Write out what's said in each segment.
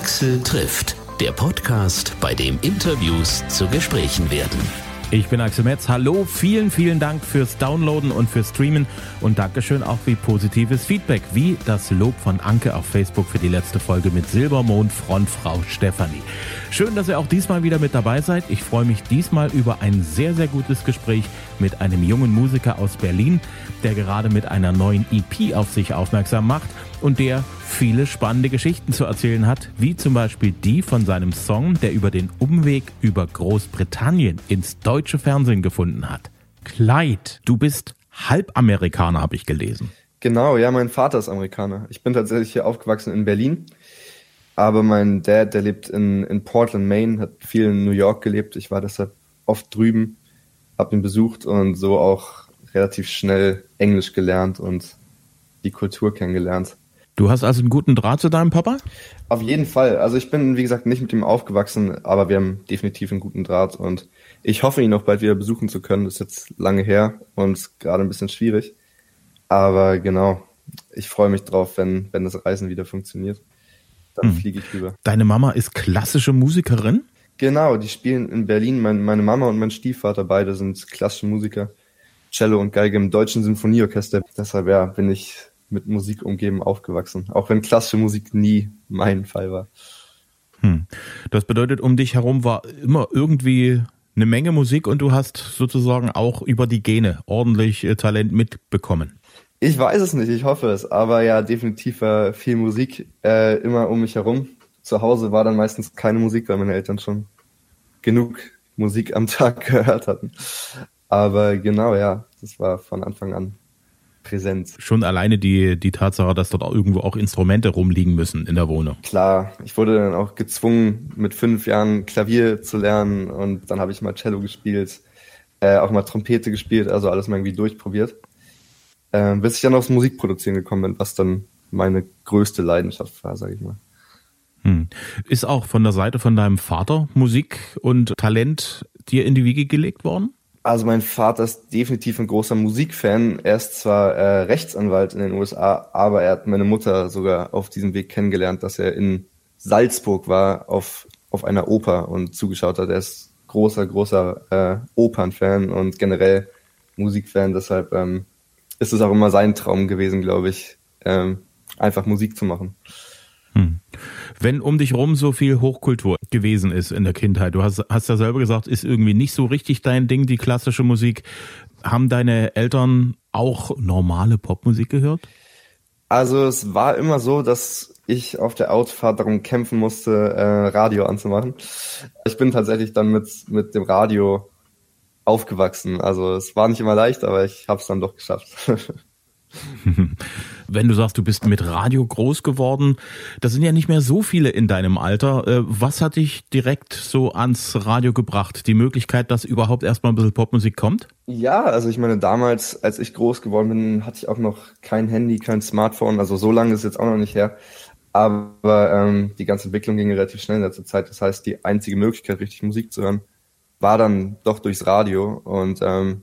Axel trifft, der Podcast, bei dem Interviews zu Gesprächen werden. Ich bin Axel Metz. Hallo, vielen, vielen Dank fürs Downloaden und fürs Streamen und Dankeschön auch für positives Feedback, wie das Lob von Anke auf Facebook für die letzte Folge mit Silbermond Frontfrau Stefanie. Schön, dass ihr auch diesmal wieder mit dabei seid. Ich freue mich diesmal über ein sehr, sehr gutes Gespräch mit einem jungen Musiker aus Berlin, der gerade mit einer neuen EP auf sich aufmerksam macht und der viele spannende Geschichten zu erzählen hat, wie zum Beispiel die von seinem Song, der über den Umweg über Großbritannien ins deutsche Fernsehen gefunden hat. Kleid, du bist Halbamerikaner, habe ich gelesen. Genau, ja, mein Vater ist Amerikaner. Ich bin tatsächlich hier aufgewachsen in Berlin. Aber mein Dad, der lebt in, in Portland, Maine, hat viel in New York gelebt. Ich war deshalb oft drüben, habe ihn besucht und so auch relativ schnell Englisch gelernt und die Kultur kennengelernt. Du hast also einen guten Draht zu deinem Papa? Auf jeden Fall. Also ich bin, wie gesagt, nicht mit ihm aufgewachsen, aber wir haben definitiv einen guten Draht und ich hoffe, ihn noch bald wieder besuchen zu können. Das ist jetzt lange her und gerade ein bisschen schwierig. Aber genau, ich freue mich drauf, wenn, wenn das Reisen wieder funktioniert. Dann hm. fliege ich rüber. Deine Mama ist klassische Musikerin? Genau, die spielen in Berlin. Mein, meine Mama und mein Stiefvater beide sind klassische Musiker. Cello und Geige im Deutschen Sinfonieorchester. Deshalb ja, bin ich mit Musik umgeben aufgewachsen, auch wenn klassische Musik nie mein Fall war. Hm. Das bedeutet, um dich herum war immer irgendwie eine Menge Musik und du hast sozusagen auch über die Gene ordentlich äh, Talent mitbekommen. Ich weiß es nicht, ich hoffe es, aber ja, definitiv war viel Musik äh, immer um mich herum. Zu Hause war dann meistens keine Musik, weil meine Eltern schon genug Musik am Tag gehört hatten. Aber genau, ja, das war von Anfang an Präsenz. Schon alleine die, die Tatsache, dass dort auch irgendwo auch Instrumente rumliegen müssen in der Wohnung. Klar, ich wurde dann auch gezwungen, mit fünf Jahren Klavier zu lernen und dann habe ich mal Cello gespielt, äh, auch mal Trompete gespielt, also alles mal irgendwie durchprobiert. Äh, bis ich dann aufs Musikproduzieren gekommen bin, was dann meine größte Leidenschaft war, sage ich mal. Hm. Ist auch von der Seite von deinem Vater Musik und Talent dir in die Wiege gelegt worden? Also mein Vater ist definitiv ein großer Musikfan. Er ist zwar äh, Rechtsanwalt in den USA, aber er hat meine Mutter sogar auf diesem Weg kennengelernt, dass er in Salzburg war auf, auf einer Oper und zugeschaut hat. Er ist großer, großer äh, Opernfan und generell Musikfan. Deshalb ähm, ist es auch immer sein Traum gewesen, glaube ich, ähm, einfach Musik zu machen. Wenn um dich rum so viel Hochkultur gewesen ist in der Kindheit, du hast, hast ja selber gesagt, ist irgendwie nicht so richtig dein Ding, die klassische Musik. Haben deine Eltern auch normale Popmusik gehört? Also es war immer so, dass ich auf der Autofahrt darum kämpfen musste, äh, Radio anzumachen. Ich bin tatsächlich dann mit, mit dem Radio aufgewachsen. Also es war nicht immer leicht, aber ich habe es dann doch geschafft. Wenn du sagst, du bist mit Radio groß geworden, das sind ja nicht mehr so viele in deinem Alter. Äh, was hat dich direkt so ans Radio gebracht? Die Möglichkeit, dass überhaupt erstmal ein bisschen Popmusik kommt? Ja, also ich meine, damals, als ich groß geworden bin, hatte ich auch noch kein Handy, kein Smartphone. Also so lange ist es jetzt auch noch nicht her. Aber ähm, die ganze Entwicklung ging relativ schnell in letzter Zeit. Das heißt, die einzige Möglichkeit, richtig Musik zu hören, war dann doch durchs Radio. Und ähm,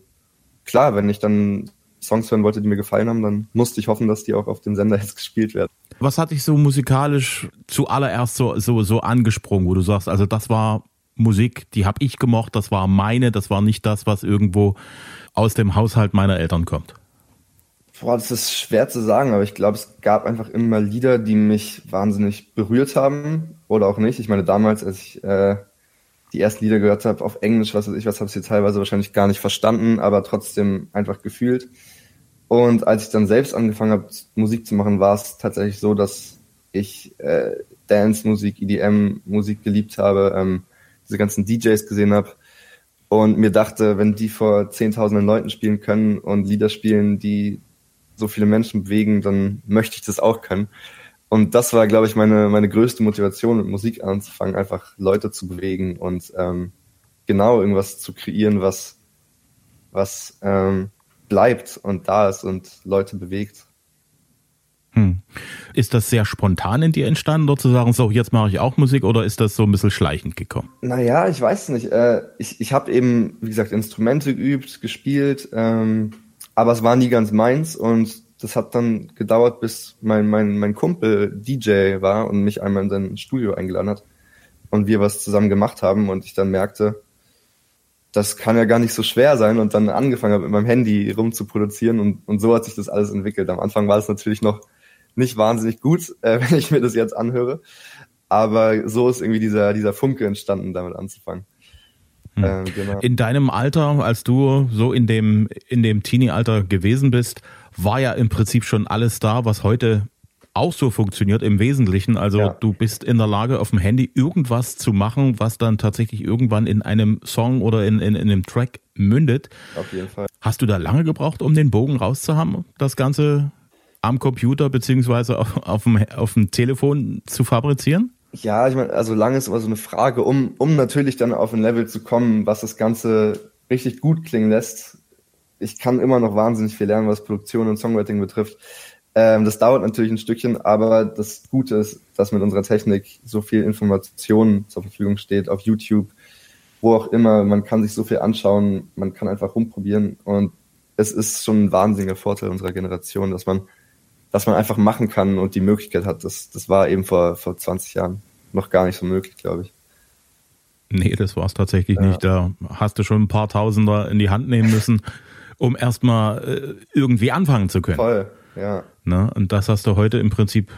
klar, wenn ich dann Songs hören wollte, die mir gefallen haben, dann musste ich hoffen, dass die auch auf dem Sender jetzt gespielt werden. Was hat dich so musikalisch zuallererst so, so, so angesprungen, wo du sagst, also das war Musik, die habe ich gemocht, das war meine, das war nicht das, was irgendwo aus dem Haushalt meiner Eltern kommt? Boah, das ist schwer zu sagen, aber ich glaube, es gab einfach immer Lieder, die mich wahnsinnig berührt haben oder auch nicht. Ich meine, damals, als ich äh, die ersten Lieder gehört habe auf Englisch, was weiß ich, was habe ich teilweise wahrscheinlich gar nicht verstanden, aber trotzdem einfach gefühlt. Und als ich dann selbst angefangen habe, Musik zu machen, war es tatsächlich so, dass ich äh, Dance-Musik, EDM-Musik geliebt habe, ähm, diese ganzen DJs gesehen habe und mir dachte, wenn die vor zehntausenden Leuten spielen können und Lieder spielen, die so viele Menschen bewegen, dann möchte ich das auch können. Und das war, glaube ich, meine, meine größte Motivation, mit Musik anzufangen, einfach Leute zu bewegen und ähm, genau irgendwas zu kreieren, was, was ähm, bleibt und da ist und Leute bewegt. Hm. Ist das sehr spontan in dir entstanden, dort zu sagen, so, jetzt mache ich auch Musik oder ist das so ein bisschen schleichend gekommen? Naja, ich weiß nicht. Äh, ich ich habe eben, wie gesagt, Instrumente geübt, gespielt, ähm, aber es war nie ganz meins und das hat dann gedauert, bis mein, mein, mein Kumpel DJ war und mich einmal in sein Studio eingeladen hat und wir was zusammen gemacht haben und ich dann merkte, das kann ja gar nicht so schwer sein und dann angefangen habe, mit meinem Handy rumzuproduzieren und, und so hat sich das alles entwickelt. Am Anfang war es natürlich noch nicht wahnsinnig gut, äh, wenn ich mir das jetzt anhöre, aber so ist irgendwie dieser, dieser Funke entstanden, damit anzufangen. Hm. Ähm, genau. In deinem Alter, als du so in dem, in dem Teenie-Alter gewesen bist, war ja im Prinzip schon alles da, was heute auch so funktioniert im Wesentlichen. Also ja. du bist in der Lage, auf dem Handy irgendwas zu machen, was dann tatsächlich irgendwann in einem Song oder in, in, in einem Track mündet. Auf jeden Fall. Hast du da lange gebraucht, um den Bogen rauszuhaben, das Ganze am Computer beziehungsweise auf, auf, dem, auf dem Telefon zu fabrizieren? Ja, ich meine, also lange ist immer so eine Frage, um, um natürlich dann auf ein Level zu kommen, was das Ganze richtig gut klingen lässt. Ich kann immer noch wahnsinnig viel lernen, was Produktion und Songwriting betrifft. Ähm, das dauert natürlich ein Stückchen, aber das Gute ist, dass mit unserer Technik so viel Information zur Verfügung steht auf YouTube, wo auch immer. Man kann sich so viel anschauen, man kann einfach rumprobieren und es ist schon ein wahnsinniger Vorteil unserer Generation, dass man was man einfach machen kann und die Möglichkeit hat. Das, das war eben vor, vor 20 Jahren noch gar nicht so möglich, glaube ich. Nee, das war es tatsächlich ja. nicht. Da hast du schon ein paar Tausender in die Hand nehmen müssen, um erstmal äh, irgendwie anfangen zu können. Voll, ja. Na, und das hast du heute im Prinzip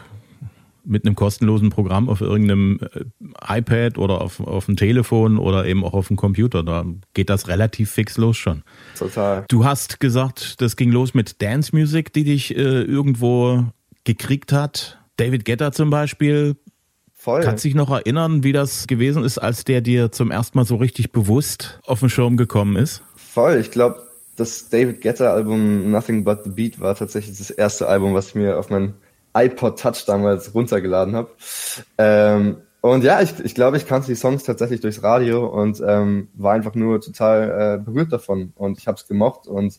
mit einem kostenlosen Programm auf irgendeinem äh, iPad oder auf, auf dem Telefon oder eben auch auf dem Computer. Da geht das relativ fix los schon. Total. Du hast gesagt, das ging los mit Dance Music, die dich äh, irgendwo gekriegt hat. David Guetta zum Beispiel. Voll. Kannst dich noch erinnern, wie das gewesen ist, als der dir zum ersten Mal so richtig bewusst auf den Schirm gekommen ist? Voll. Ich glaube, das David Guetta Album Nothing But the Beat war tatsächlich das erste Album, was ich mir auf mein iPod Touch damals runtergeladen habe. Ähm, und ja, ich, ich glaube, ich kannte die Songs tatsächlich durchs Radio und ähm, war einfach nur total äh, berührt davon. Und ich habe es gemocht. Und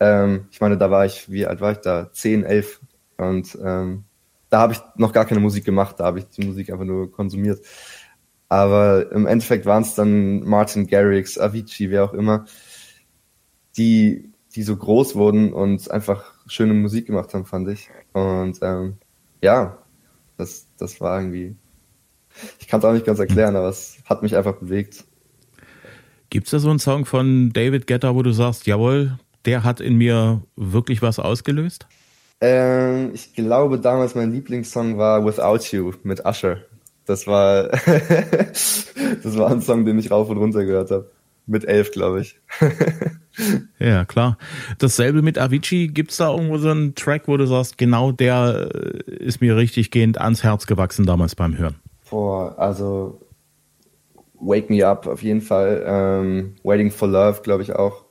ähm, ich meine, da war ich, wie alt war ich da? 10, 11. Und ähm, da habe ich noch gar keine Musik gemacht, da habe ich die Musik einfach nur konsumiert. Aber im Endeffekt waren es dann Martin Garrix, Avicii, wer auch immer, die, die so groß wurden und einfach schöne Musik gemacht haben, fand ich. Und ähm, ja, das, das war irgendwie. Ich kann es auch nicht ganz erklären, aber es hat mich einfach bewegt. Gibt es da so einen Song von David Guetta, wo du sagst, jawohl, der hat in mir wirklich was ausgelöst? Ähm, ich glaube, damals mein Lieblingssong war Without You mit Usher. Das war, das war ein Song, den ich rauf und runter gehört habe. Mit elf, glaube ich. ja, klar. Dasselbe mit Avicii. Gibt's da irgendwo so einen Track, wo du sagst, genau der äh, ist mir richtig gehend ans Herz gewachsen damals beim Hören? Boah, also Wake Me Up auf jeden Fall. Ähm, Waiting for Love, glaube ich auch.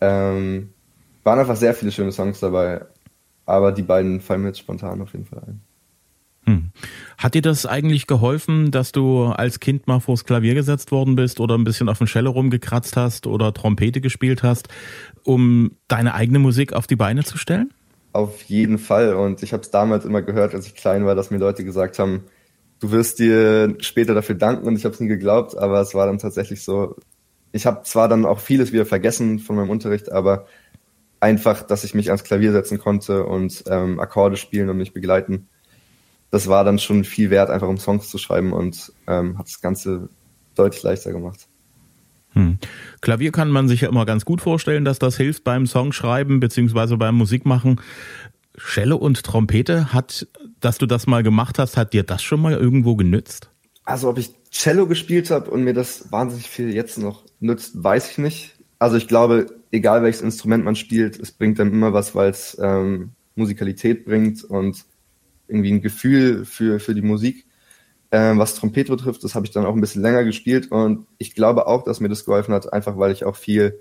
Ähm, waren einfach sehr viele schöne Songs dabei. Aber die beiden fallen mir jetzt spontan auf jeden Fall ein. Hm. Hat dir das eigentlich geholfen, dass du als Kind mal vors Klavier gesetzt worden bist oder ein bisschen auf dem Cello rumgekratzt hast oder Trompete gespielt hast, um deine eigene Musik auf die Beine zu stellen? Auf jeden Fall. Und ich habe es damals immer gehört, als ich klein war, dass mir Leute gesagt haben, du wirst dir später dafür danken und ich habe es nie geglaubt, aber es war dann tatsächlich so. Ich habe zwar dann auch vieles wieder vergessen von meinem Unterricht, aber einfach, dass ich mich ans Klavier setzen konnte und ähm, Akkorde spielen und mich begleiten das war dann schon viel wert, einfach um Songs zu schreiben und ähm, hat das Ganze deutlich leichter gemacht. Hm. Klavier kann man sich ja immer ganz gut vorstellen, dass das hilft beim Songschreiben beziehungsweise beim Musikmachen. Schelle und Trompete, hat, dass du das mal gemacht hast, hat dir das schon mal irgendwo genützt? Also ob ich Cello gespielt habe und mir das wahnsinnig viel jetzt noch nützt, weiß ich nicht. Also ich glaube, egal welches Instrument man spielt, es bringt dann immer was, weil es ähm, Musikalität bringt und irgendwie ein Gefühl für, für die Musik. Ähm, was Trompete betrifft, das habe ich dann auch ein bisschen länger gespielt und ich glaube auch, dass mir das geholfen hat, einfach weil ich auch viel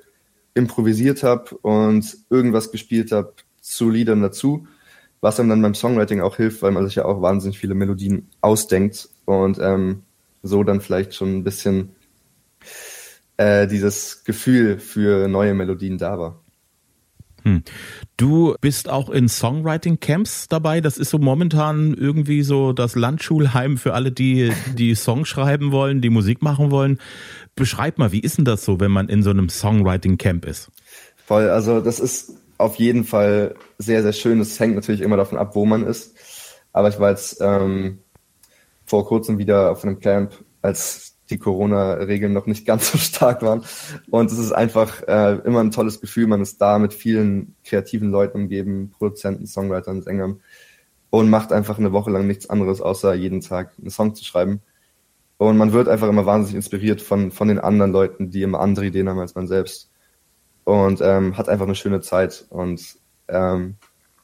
improvisiert habe und irgendwas gespielt habe zu Liedern dazu, was einem dann beim Songwriting auch hilft, weil man sich ja auch wahnsinnig viele Melodien ausdenkt und ähm, so dann vielleicht schon ein bisschen äh, dieses Gefühl für neue Melodien da war. Hm. Du bist auch in Songwriting-Camps dabei. Das ist so momentan irgendwie so das Landschulheim für alle, die, die Song schreiben wollen, die Musik machen wollen. Beschreib mal, wie ist denn das so, wenn man in so einem Songwriting-Camp ist? Voll, also das ist auf jeden Fall sehr, sehr schön. Es hängt natürlich immer davon ab, wo man ist. Aber ich war jetzt ähm, vor kurzem wieder auf einem Camp, als die Corona-Regeln noch nicht ganz so stark waren. Und es ist einfach äh, immer ein tolles Gefühl. Man ist da mit vielen kreativen Leuten umgeben, Produzenten, Songwritern, Sängern und macht einfach eine Woche lang nichts anderes, außer jeden Tag einen Song zu schreiben. Und man wird einfach immer wahnsinnig inspiriert von, von den anderen Leuten, die immer andere Ideen haben als man selbst. Und ähm, hat einfach eine schöne Zeit. Und ähm,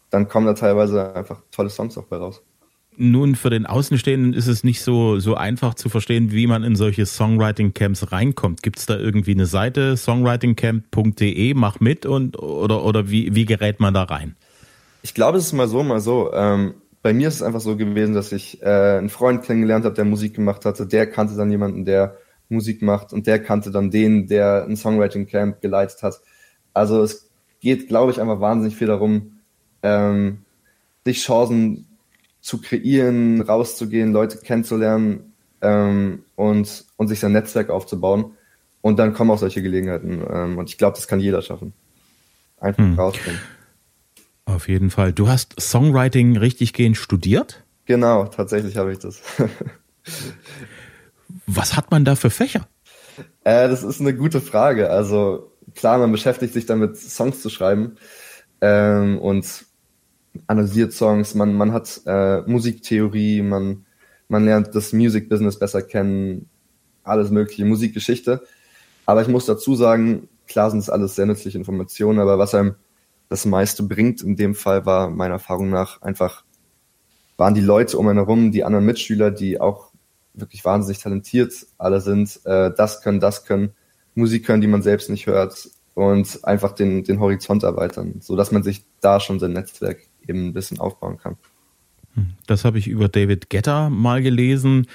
dann kommen da teilweise einfach tolle Songs auch bei raus. Nun, für den Außenstehenden ist es nicht so, so einfach zu verstehen, wie man in solche Songwriting-Camps reinkommt. Gibt es da irgendwie eine Seite, songwritingcamp.de, mach mit und oder, oder wie, wie gerät man da rein? Ich glaube, es ist mal so, mal so. Ähm, bei mir ist es einfach so gewesen, dass ich äh, einen Freund kennengelernt habe, der Musik gemacht hatte. Der kannte dann jemanden, der Musik macht und der kannte dann den, der ein Songwriting-Camp geleitet hat. Also es geht, glaube ich, einfach wahnsinnig viel darum, ähm, sich Chancen zu kreieren, rauszugehen, Leute kennenzulernen ähm, und, und sich sein Netzwerk aufzubauen. Und dann kommen auch solche Gelegenheiten. Ähm, und ich glaube, das kann jeder schaffen. Einfach hm. rausgehen. Auf jeden Fall. Du hast Songwriting richtig gehend studiert? Genau, tatsächlich habe ich das. Was hat man da für Fächer? Äh, das ist eine gute Frage. Also klar, man beschäftigt sich damit, Songs zu schreiben ähm, und analysiert Songs. Man, man hat äh, Musiktheorie, man, man lernt das Music Business besser kennen, alles mögliche, Musikgeschichte. Aber ich muss dazu sagen, klar sind es alles sehr nützliche Informationen, aber was einem das meiste bringt in dem Fall war meiner Erfahrung nach einfach, waren die Leute um einen herum, die anderen Mitschüler, die auch wirklich wahnsinnig talentiert alle sind, äh, das können, das können, Musik können, die man selbst nicht hört und einfach den, den Horizont erweitern, so dass man sich da schon sein Netzwerk eben ein bisschen aufbauen kann. Das habe ich über David Getter mal gelesen.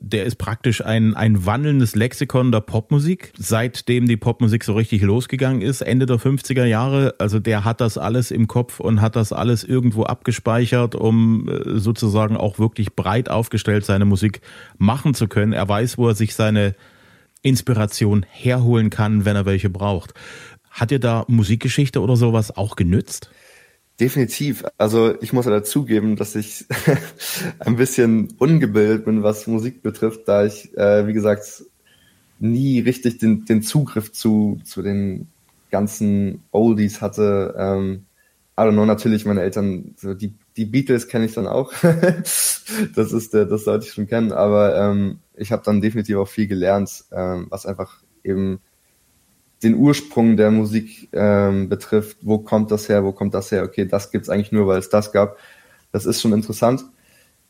Der ist praktisch ein, ein wandelndes Lexikon der Popmusik, seitdem die Popmusik so richtig losgegangen ist, Ende der 50er Jahre. Also der hat das alles im Kopf und hat das alles irgendwo abgespeichert, um äh, sozusagen auch wirklich breit aufgestellt seine Musik machen zu können. Er weiß, wo er sich seine Inspiration herholen kann, wenn er welche braucht. Hat dir da Musikgeschichte oder sowas auch genützt? Definitiv. Also ich muss ja dazugeben, dass ich ein bisschen ungebildet bin, was Musik betrifft, da ich, äh, wie gesagt, nie richtig den, den Zugriff zu, zu den ganzen Oldies hatte. Ähm, I don't know, natürlich meine Eltern, so die, die Beatles kenne ich dann auch. das ist der, das sollte ich schon kennen, aber ähm, ich habe dann definitiv auch viel gelernt, ähm, was einfach eben den Ursprung der Musik ähm, betrifft, wo kommt das her, wo kommt das her, okay, das gibt's eigentlich nur, weil es das gab. Das ist schon interessant.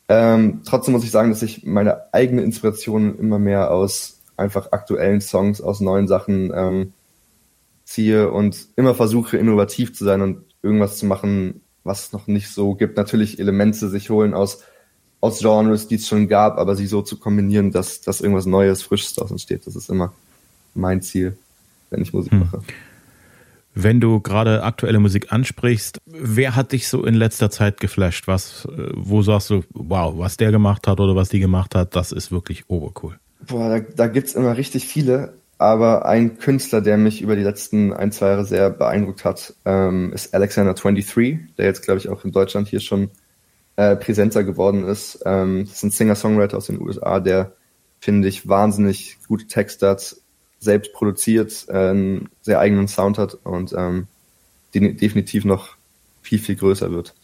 Ähm, trotzdem muss ich sagen, dass ich meine eigene Inspiration immer mehr aus einfach aktuellen Songs, aus neuen Sachen ähm, ziehe und immer versuche, innovativ zu sein und irgendwas zu machen, was es noch nicht so gibt. Natürlich Elemente sich holen aus, aus Genres, die es schon gab, aber sie so zu kombinieren, dass, dass irgendwas Neues, Frisches daraus entsteht. Das ist immer mein Ziel wenn ich Musik hm. mache. Wenn du gerade aktuelle Musik ansprichst, wer hat dich so in letzter Zeit geflasht? Was, äh, wo sagst du, wow, was der gemacht hat oder was die gemacht hat, das ist wirklich obercool. Boah, da, da gibt es immer richtig viele, aber ein Künstler, der mich über die letzten ein, zwei Jahre sehr beeindruckt hat, ähm, ist Alexander23, der jetzt, glaube ich, auch in Deutschland hier schon äh, präsenter geworden ist. Ähm, das ist ein Singer-Songwriter aus den USA, der, finde ich, wahnsinnig gute Texte hat, selbst produziert, einen sehr eigenen Sound hat und ähm, die definitiv noch viel, viel größer wird.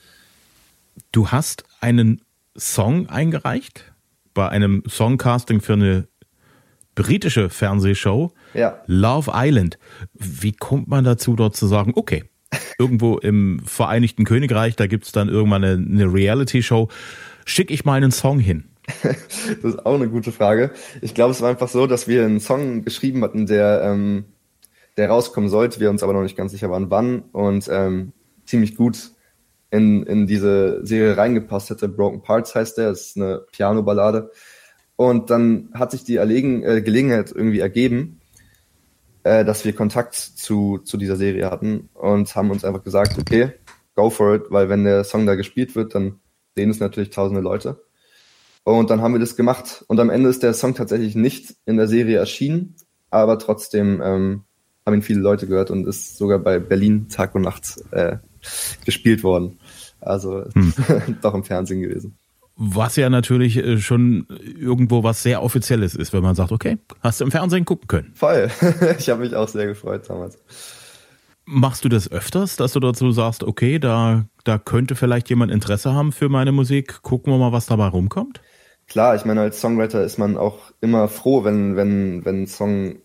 Du hast einen Song eingereicht bei einem Songcasting für eine britische Fernsehshow, ja. Love Island. Wie kommt man dazu, dort zu sagen, okay, irgendwo im Vereinigten Königreich, da gibt es dann irgendwann eine, eine Reality-Show, schicke ich mal einen Song hin? das ist auch eine gute Frage. Ich glaube, es war einfach so, dass wir einen Song geschrieben hatten, der, ähm, der rauskommen sollte, wir uns aber noch nicht ganz sicher waren, wann und ähm, ziemlich gut in, in diese Serie reingepasst hätte. Broken Parts heißt der, ist eine Piano-Ballade. Und dann hat sich die Erlegen, äh, Gelegenheit irgendwie ergeben, äh, dass wir Kontakt zu, zu dieser Serie hatten und haben uns einfach gesagt, okay, go for it, weil wenn der Song da gespielt wird, dann sehen es natürlich tausende Leute. Und dann haben wir das gemacht. Und am Ende ist der Song tatsächlich nicht in der Serie erschienen, aber trotzdem ähm, haben ihn viele Leute gehört und ist sogar bei Berlin Tag und Nacht äh, gespielt worden. Also hm. doch im Fernsehen gewesen. Was ja natürlich äh, schon irgendwo was sehr Offizielles ist, wenn man sagt, okay, hast du im Fernsehen gucken können. Voll. Ich habe mich auch sehr gefreut damals. Machst du das öfters, dass du dazu sagst, okay, da, da könnte vielleicht jemand Interesse haben für meine Musik, gucken wir mal, was dabei rumkommt? Klar, ich meine, als Songwriter ist man auch immer froh, wenn, wenn, wenn ein Song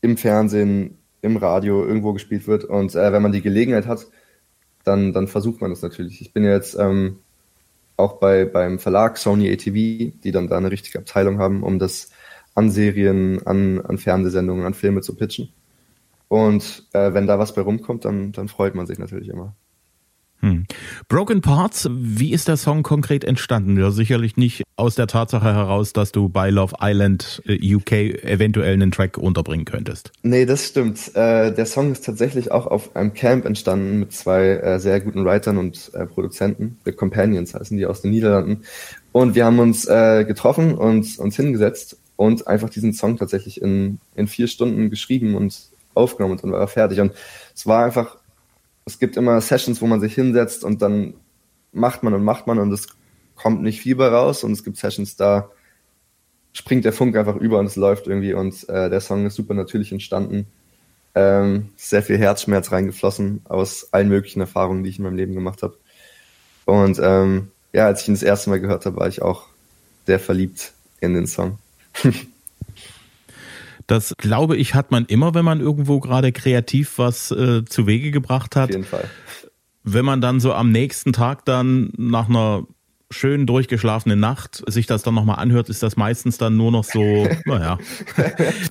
im Fernsehen, im Radio irgendwo gespielt wird. Und äh, wenn man die Gelegenheit hat, dann, dann versucht man das natürlich. Ich bin jetzt ähm, auch bei, beim Verlag Sony ATV, die dann da eine richtige Abteilung haben, um das an Serien, an, an Fernsehsendungen, an Filme zu pitchen. Und äh, wenn da was bei rumkommt, dann, dann freut man sich natürlich immer. Hm. Broken Parts, wie ist der Song konkret entstanden? Ja, sicherlich nicht aus der Tatsache heraus, dass du bei Love Island äh, UK eventuell einen Track unterbringen könntest. Nee, das stimmt. Äh, der Song ist tatsächlich auch auf einem Camp entstanden mit zwei äh, sehr guten Writern und Produzenten. The Companions heißen die aus den Niederlanden. Und wir haben uns getroffen und uns hingesetzt und einfach diesen Song tatsächlich in, in vier Stunden geschrieben und aufgenommen und dann war er fertig. Und es war einfach es gibt immer Sessions, wo man sich hinsetzt und dann macht man und macht man und es kommt nicht viel bei raus und es gibt Sessions, da springt der Funk einfach über und es läuft irgendwie und äh, der Song ist super natürlich entstanden. Ähm, sehr viel Herzschmerz reingeflossen aus allen möglichen Erfahrungen, die ich in meinem Leben gemacht habe. Und ähm, ja, als ich ihn das erste Mal gehört habe, war ich auch sehr verliebt in den Song. Das glaube ich, hat man immer, wenn man irgendwo gerade kreativ was äh, zu Wege gebracht hat. Auf jeden Fall. Wenn man dann so am nächsten Tag dann nach einer schön durchgeschlafenen Nacht sich das dann nochmal anhört, ist das meistens dann nur noch so, naja.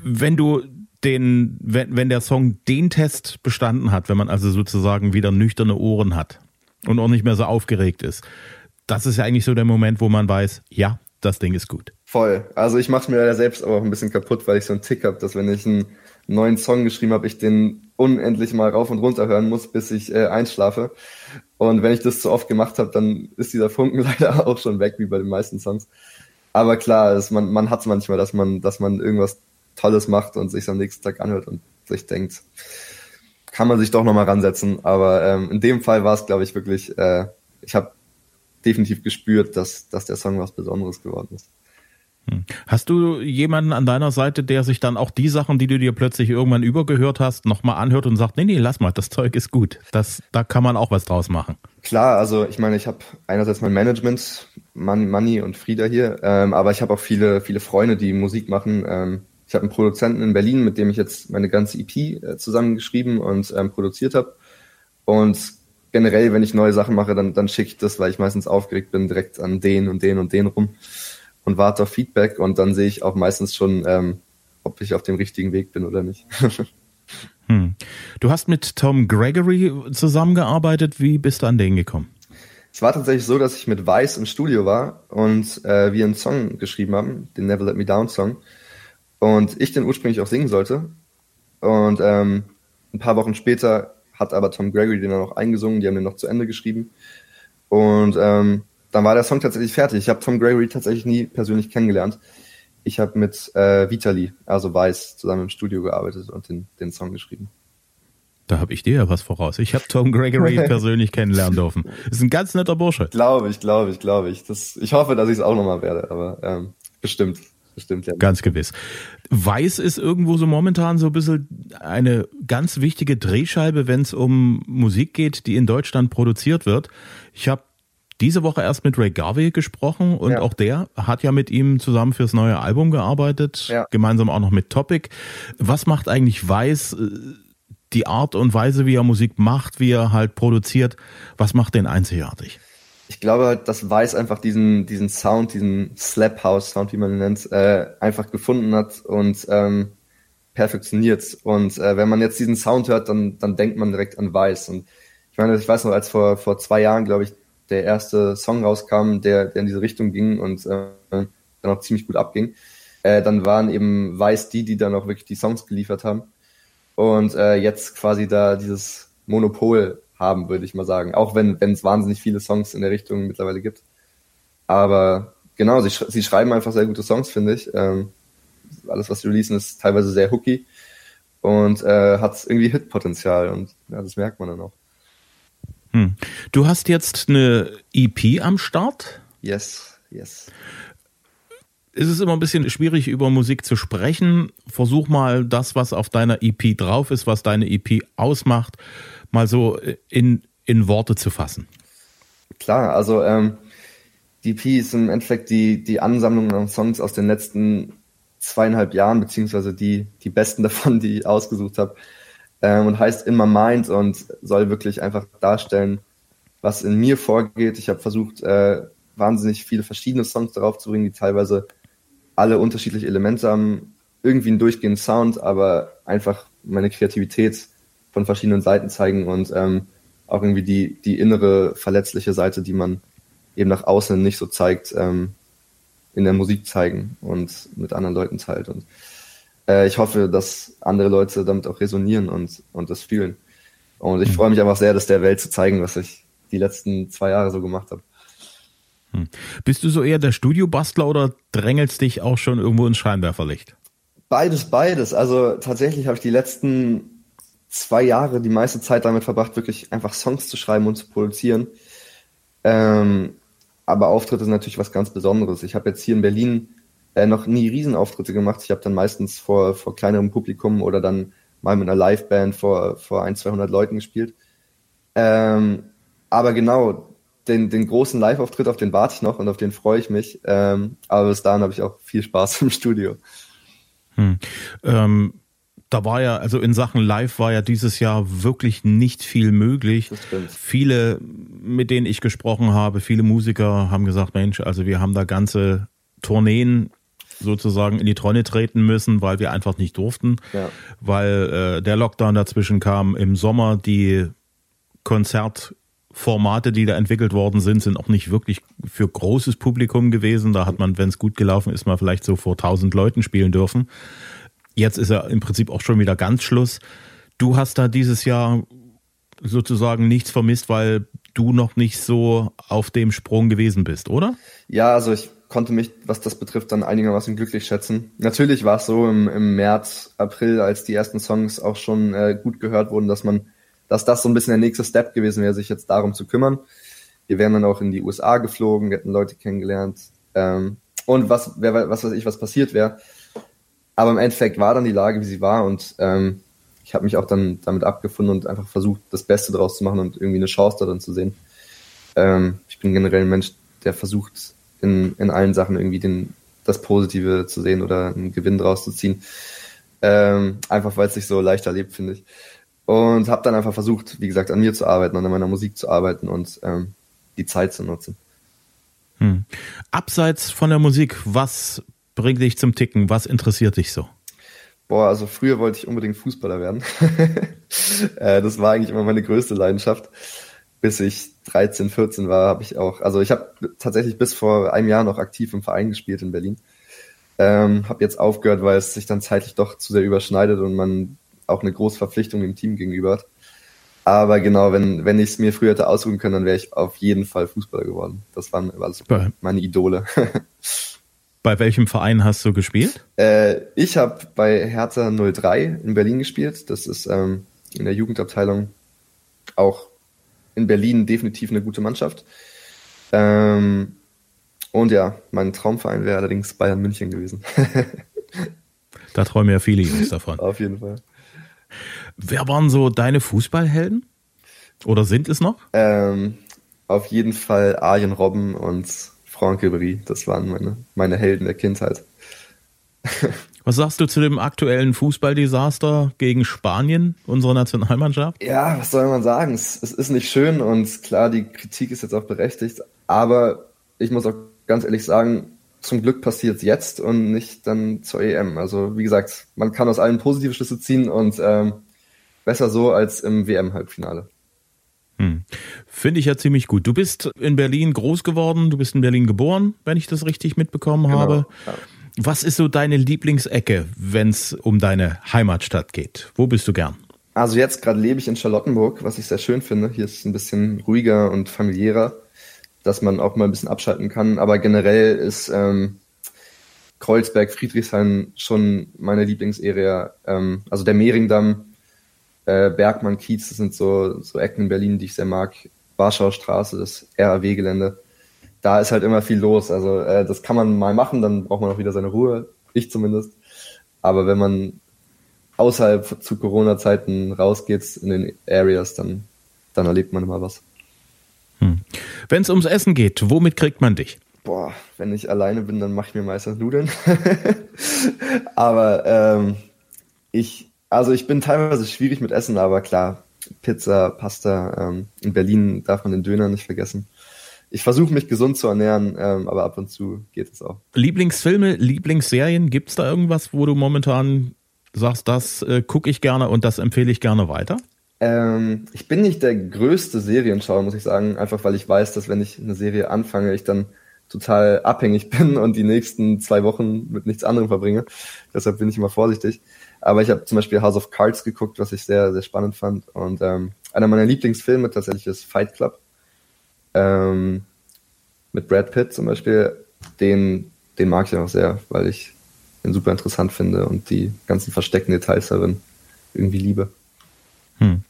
wenn du den, wenn, wenn der Song den Test bestanden hat, wenn man also sozusagen wieder nüchterne Ohren hat und auch nicht mehr so aufgeregt ist, das ist ja eigentlich so der Moment, wo man weiß, ja, das Ding ist gut. Voll. Also ich mache mir ja selbst aber auch ein bisschen kaputt, weil ich so einen Tick habe, dass wenn ich einen neuen Song geschrieben habe, ich den unendlich mal rauf und runter hören muss, bis ich äh, einschlafe. Und wenn ich das zu oft gemacht habe, dann ist dieser Funken leider auch schon weg, wie bei den meisten Songs. Aber klar, es, man, man hat es manchmal, dass man, dass man irgendwas Tolles macht und sich am nächsten Tag anhört und sich denkt, kann man sich doch nochmal ransetzen. Aber ähm, in dem Fall war es, glaube ich, wirklich, äh, ich habe definitiv gespürt, dass, dass der Song was Besonderes geworden ist. Hm. Hast du jemanden an deiner Seite, der sich dann auch die Sachen, die du dir plötzlich irgendwann übergehört hast, nochmal anhört und sagt, nee, nee, lass mal, das Zeug ist gut. Das, da kann man auch was draus machen. Klar, also ich meine, ich habe einerseits mein Management, Money und Frieda hier, ähm, aber ich habe auch viele, viele Freunde, die Musik machen. Ähm, ich habe einen Produzenten in Berlin, mit dem ich jetzt meine ganze EP äh, zusammengeschrieben und ähm, produziert habe. Und generell, wenn ich neue Sachen mache, dann, dann schicke ich das, weil ich meistens aufgeregt bin, direkt an den und den und den rum und warte auf Feedback und dann sehe ich auch meistens schon, ähm, ob ich auf dem richtigen Weg bin oder nicht. hm. Du hast mit Tom Gregory zusammengearbeitet. Wie bist du an den gekommen? Es war tatsächlich so, dass ich mit Vice im Studio war und äh, wir einen Song geschrieben haben, den Never Let Me Down Song. Und ich den ursprünglich auch singen sollte. Und ähm, ein paar Wochen später hat aber Tom Gregory den dann noch eingesungen, die haben den noch zu Ende geschrieben. Und ähm, dann war der Song tatsächlich fertig. Ich habe Tom Gregory tatsächlich nie persönlich kennengelernt. Ich habe mit äh, Vitali, also Weiß, zusammen im Studio gearbeitet und den, den Song geschrieben. Da habe ich dir ja was voraus. Ich habe Tom Gregory persönlich kennenlernen dürfen. Ist ein ganz netter Bursche. Glaube ich, glaube ich, glaube ich. Das, ich hoffe, dass ich es auch nochmal werde, aber ähm, bestimmt. Bestimmt, ja. Ganz gewiss. Weiß ist irgendwo so momentan so ein bisschen eine ganz wichtige Drehscheibe, wenn es um Musik geht, die in Deutschland produziert wird. Ich habe diese Woche erst mit Ray Garvey gesprochen und ja. auch der hat ja mit ihm zusammen fürs neue Album gearbeitet, ja. gemeinsam auch noch mit Topic. Was macht eigentlich Weiß äh, die Art und Weise, wie er Musik macht, wie er halt produziert, was macht den einzigartig? Ich glaube halt, dass Weiß einfach diesen, diesen Sound, diesen Slap House Sound, wie man ihn nennt, äh, einfach gefunden hat und ähm, perfektioniert. Und äh, wenn man jetzt diesen Sound hört, dann, dann denkt man direkt an Weiß. Und ich meine, ich weiß noch, als vor, vor zwei Jahren, glaube ich, der erste Song rauskam, der, der in diese Richtung ging und äh, dann auch ziemlich gut abging, äh, dann waren eben Weiß die, die dann auch wirklich die Songs geliefert haben. Und äh, jetzt quasi da dieses Monopol haben, würde ich mal sagen. Auch wenn es wahnsinnig viele Songs in der Richtung mittlerweile gibt. Aber genau, sie, sch sie schreiben einfach sehr gute Songs, finde ich. Ähm, alles, was sie releasen, ist teilweise sehr hooky. und äh, hat irgendwie Hitpotenzial und ja, das merkt man dann auch. Hm. Du hast jetzt eine EP am Start? Yes, yes. Ist es immer ein bisschen schwierig, über Musik zu sprechen? Versuch mal das, was auf deiner EP drauf ist, was deine EP ausmacht, mal so in, in Worte zu fassen. Klar, also ähm, EP ist im Endeffekt die, die Ansammlung an Songs aus den letzten zweieinhalb Jahren, beziehungsweise die, die besten davon, die ich ausgesucht habe. Ähm, und heißt In My Mind und soll wirklich einfach darstellen, was in mir vorgeht. Ich habe versucht, äh, wahnsinnig viele verschiedene Songs darauf zu bringen, die teilweise alle unterschiedliche Elemente haben, irgendwie einen durchgehenden Sound, aber einfach meine Kreativität von verschiedenen Seiten zeigen und ähm, auch irgendwie die, die innere verletzliche Seite, die man eben nach außen nicht so zeigt, ähm, in der Musik zeigen und mit anderen Leuten teilt. Und äh, ich hoffe, dass andere Leute damit auch resonieren und, und das fühlen. Und ich mhm. freue mich einfach sehr, das der Welt zu zeigen, was ich die letzten zwei Jahre so gemacht habe. Hm. Bist du so eher der Studiobastler oder drängelst dich auch schon irgendwo ins Scheinwerferlicht? Beides, beides. Also tatsächlich habe ich die letzten zwei Jahre die meiste Zeit damit verbracht, wirklich einfach Songs zu schreiben und zu produzieren. Ähm, aber Auftritte sind natürlich was ganz Besonderes. Ich habe jetzt hier in Berlin äh, noch nie Riesenauftritte gemacht. Ich habe dann meistens vor, vor kleinerem Publikum oder dann mal mit einer Liveband vor, vor ein, 200 Leuten gespielt. Ähm, aber genau, den, den großen Live-Auftritt, auf den warte ich noch und auf den freue ich mich. Ähm, aber bis dahin habe ich auch viel Spaß im Studio. Hm. Ähm, da war ja, also in Sachen Live war ja dieses Jahr wirklich nicht viel möglich. Viele, mit denen ich gesprochen habe, viele Musiker haben gesagt, Mensch, also wir haben da ganze Tourneen sozusagen in die Tonne treten müssen, weil wir einfach nicht durften, ja. weil äh, der Lockdown dazwischen kam im Sommer, die Konzertformate, die da entwickelt worden sind, sind auch nicht wirklich für großes Publikum gewesen. Da hat man, wenn es gut gelaufen ist, mal vielleicht so vor 1000 Leuten spielen dürfen. Jetzt ist er im Prinzip auch schon wieder ganz Schluss. Du hast da dieses Jahr sozusagen nichts vermisst, weil du noch nicht so auf dem Sprung gewesen bist, oder? Ja, also ich konnte mich, was das betrifft, dann einigermaßen glücklich schätzen. Natürlich war es so im, im März, April, als die ersten Songs auch schon äh, gut gehört wurden, dass man, dass das so ein bisschen der nächste Step gewesen wäre, sich jetzt darum zu kümmern. Wir wären dann auch in die USA geflogen, wir hätten Leute kennengelernt. Ähm, und was, wer, was weiß ich, was passiert wäre. Aber im Endeffekt war dann die Lage, wie sie war und ähm, ich habe mich auch dann damit abgefunden und einfach versucht, das Beste daraus zu machen und irgendwie eine Chance darin zu sehen. Ähm, ich bin generell ein Mensch, der versucht, in, in allen Sachen irgendwie den, das Positive zu sehen oder einen Gewinn draus zu ziehen. Ähm, einfach weil es sich so leicht erlebt, finde ich. Und habe dann einfach versucht, wie gesagt, an mir zu arbeiten, an meiner Musik zu arbeiten und ähm, die Zeit zu nutzen. Hm. Abseits von der Musik, was bringt dich zum Ticken? Was interessiert dich so? Boah, also früher wollte ich unbedingt Fußballer werden. Äh, das war eigentlich immer meine größte Leidenschaft. Bis ich 13, 14 war, habe ich auch, also ich habe tatsächlich bis vor einem Jahr noch aktiv im Verein gespielt in Berlin. Ähm, habe jetzt aufgehört, weil es sich dann zeitlich doch zu sehr überschneidet und man auch eine große Verpflichtung dem Team gegenüber hat. Aber genau, wenn, wenn ich es mir früher hätte aussuchen können, dann wäre ich auf jeden Fall Fußballer geworden. Das waren also meine Idole. Bei welchem Verein hast du gespielt? Äh, ich habe bei Hertha 03 in Berlin gespielt. Das ist ähm, in der Jugendabteilung auch in Berlin definitiv eine gute Mannschaft. Ähm, und ja, mein Traumverein wäre allerdings Bayern München gewesen. da träumen ja viele Jungs davon. Auf jeden Fall. Wer waren so deine Fußballhelden? Oder sind es noch? Ähm, auf jeden Fall Arjen Robben und Franck Ribéry. Das waren meine, meine Helden der Kindheit. Was sagst du zu dem aktuellen Fußballdesaster gegen Spanien, unsere Nationalmannschaft? Ja, was soll man sagen? Es, es, ist nicht schön und klar, die Kritik ist jetzt auch berechtigt, aber ich muss auch ganz ehrlich sagen, zum Glück passiert es jetzt und nicht dann zur EM. Also wie gesagt, man kann aus allen positive Schlüsse ziehen und ähm, besser so als im WM-Halbfinale. Hm. Finde ich ja ziemlich gut. Du bist in Berlin groß geworden, du bist in Berlin geboren, wenn ich das richtig mitbekommen genau, habe. Ja. Was ist so deine Lieblingsecke, wenn es um deine Heimatstadt geht? Wo bist du gern? Also jetzt gerade lebe ich in Charlottenburg, was ich sehr schön finde. Hier ist es ein bisschen ruhiger und familiärer, dass man auch mal ein bisschen abschalten kann. Aber generell ist ähm, Kreuzberg, Friedrichshain schon meine Lieblingsarea. Ähm, also der Mehringdamm, äh, Bergmann, Kiez, das sind so, so Ecken in Berlin, die ich sehr mag. Warschauer Straße, das RAW-Gelände. Da ist halt immer viel los. Also äh, das kann man mal machen, dann braucht man auch wieder seine Ruhe. Ich zumindest. Aber wenn man außerhalb zu Corona-Zeiten rausgeht in den Areas, dann, dann erlebt man immer was. Hm. Wenn es ums Essen geht, womit kriegt man dich? Boah, wenn ich alleine bin, dann mache ich mir meistens Nudeln. aber ähm, ich, also ich bin teilweise schwierig mit Essen, aber klar, Pizza, Pasta. Ähm, in Berlin darf man den Döner nicht vergessen. Ich versuche mich gesund zu ernähren, ähm, aber ab und zu geht es auch. Lieblingsfilme, Lieblingsserien, gibt es da irgendwas, wo du momentan sagst, das äh, gucke ich gerne und das empfehle ich gerne weiter? Ähm, ich bin nicht der größte Serienschauer, muss ich sagen, einfach weil ich weiß, dass wenn ich eine Serie anfange, ich dann total abhängig bin und die nächsten zwei Wochen mit nichts anderem verbringe. Deshalb bin ich immer vorsichtig. Aber ich habe zum Beispiel House of Cards geguckt, was ich sehr, sehr spannend fand. Und ähm, einer meiner Lieblingsfilme tatsächlich ist Fight Club. Ähm, mit Brad Pitt zum Beispiel. Den, den mag ich auch sehr, weil ich den super interessant finde und die ganzen versteckten Details darin irgendwie liebe. Hm.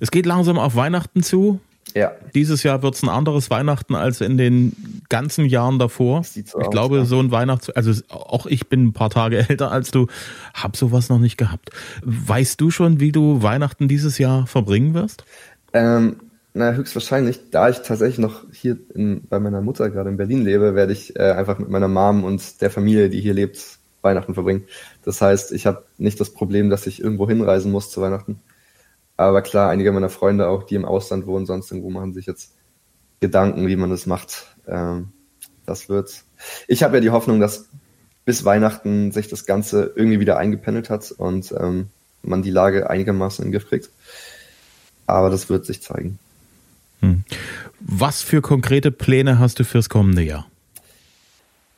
Es geht langsam auf Weihnachten zu. Ja. Dieses Jahr wird es ein anderes Weihnachten als in den ganzen Jahren davor. So ich aus, glaube, ja. so ein Weihnachts... Also auch ich bin ein paar Tage älter als du, hab sowas noch nicht gehabt. Weißt du schon, wie du Weihnachten dieses Jahr verbringen wirst? Ähm, na, höchstwahrscheinlich. Da ich tatsächlich noch hier in, bei meiner Mutter gerade in Berlin lebe, werde ich äh, einfach mit meiner Mom und der Familie, die hier lebt, Weihnachten verbringen. Das heißt, ich habe nicht das Problem, dass ich irgendwo hinreisen muss zu Weihnachten. Aber klar, einige meiner Freunde auch, die im Ausland wohnen, sonst irgendwo machen sich jetzt Gedanken, wie man das macht. Ähm, das wird. Ich habe ja die Hoffnung, dass bis Weihnachten sich das Ganze irgendwie wieder eingependelt hat und ähm, man die Lage einigermaßen in den Griff kriegt. Aber das wird sich zeigen. Hm. Was für konkrete Pläne hast du fürs kommende Jahr?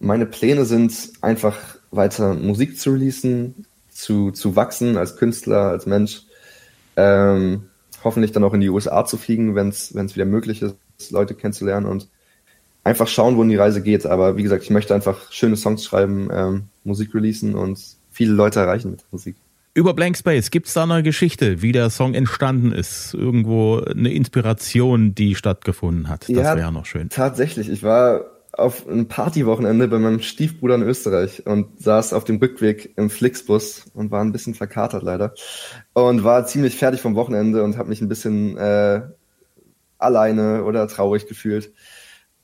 Meine Pläne sind einfach weiter Musik zu releasen, zu, zu wachsen als Künstler, als Mensch. Ähm, hoffentlich dann auch in die USA zu fliegen, wenn es wieder möglich ist, Leute kennenzulernen und einfach schauen, wohin die Reise geht. Aber wie gesagt, ich möchte einfach schöne Songs schreiben, ähm, Musik releasen und viele Leute erreichen mit Musik. Über Blank Space, gibt es da eine Geschichte, wie der Song entstanden ist? Irgendwo eine Inspiration, die stattgefunden hat? Das ja, wäre noch schön. Tatsächlich, ich war auf ein Partywochenende bei meinem Stiefbruder in Österreich und saß auf dem Rückweg im Flixbus und war ein bisschen verkatert leider und war ziemlich fertig vom Wochenende und habe mich ein bisschen äh, alleine oder traurig gefühlt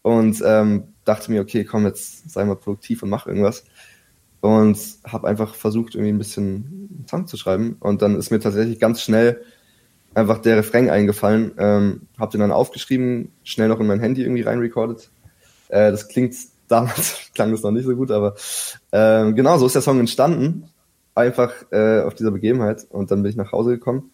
und ähm, dachte mir, okay, komm, jetzt sei mal produktiv und mach irgendwas und habe einfach versucht, irgendwie ein bisschen Song zu schreiben. Und dann ist mir tatsächlich ganz schnell einfach der Refrain eingefallen. Ähm, habe den dann aufgeschrieben, schnell noch in mein Handy irgendwie reinrecorded. Äh, das klingt damals klang das noch nicht so gut, aber äh, genau so ist der Song entstanden. Einfach äh, auf dieser Begebenheit. Und dann bin ich nach Hause gekommen,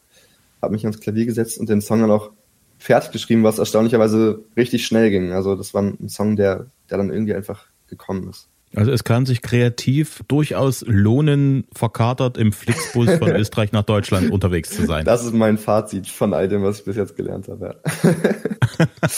habe mich ans Klavier gesetzt und den Song dann auch fertig geschrieben, was erstaunlicherweise richtig schnell ging. Also das war ein Song, der, der dann irgendwie einfach gekommen ist. Also es kann sich kreativ durchaus lohnen, verkatert im Flixbus von Österreich nach Deutschland unterwegs zu sein. Das ist mein Fazit von all dem, was ich bis jetzt gelernt habe. Ja.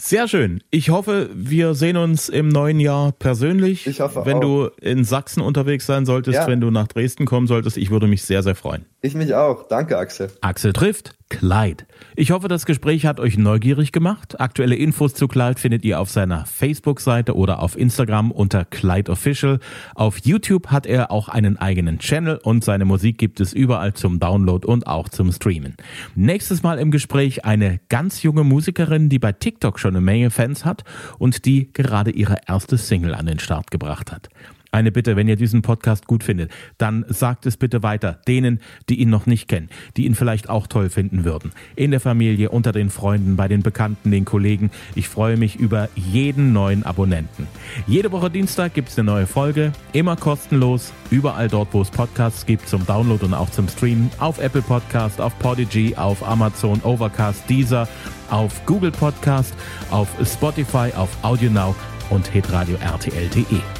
Sehr schön. Ich hoffe, wir sehen uns im neuen Jahr persönlich. Ich hoffe Wenn auch. du in Sachsen unterwegs sein solltest, ja. wenn du nach Dresden kommen solltest, ich würde mich sehr, sehr freuen. Ich mich auch. Danke, Axel. Axel trifft Clyde. Ich hoffe, das Gespräch hat euch neugierig gemacht. Aktuelle Infos zu Clyde findet ihr auf seiner Facebook-Seite oder auf Instagram unter Clyde Official. Auf YouTube hat er auch einen eigenen Channel und seine Musik gibt es überall zum Download und auch zum Streamen. Nächstes Mal im Gespräch eine ganz junge Musikerin, die bei TikTok schon eine Menge Fans hat und die gerade ihre erste Single an den Start gebracht hat. Eine Bitte, wenn ihr diesen Podcast gut findet, dann sagt es bitte weiter denen, die ihn noch nicht kennen, die ihn vielleicht auch toll finden würden. In der Familie, unter den Freunden, bei den Bekannten, den Kollegen. Ich freue mich über jeden neuen Abonnenten. Jede Woche Dienstag gibt es eine neue Folge, immer kostenlos, überall dort, wo es Podcasts gibt, zum Download und auch zum Streamen, auf Apple Podcast, auf Podigy, auf Amazon, Overcast, Deezer, auf Google Podcast, auf Spotify, auf AudioNow und hitradio RTL.de.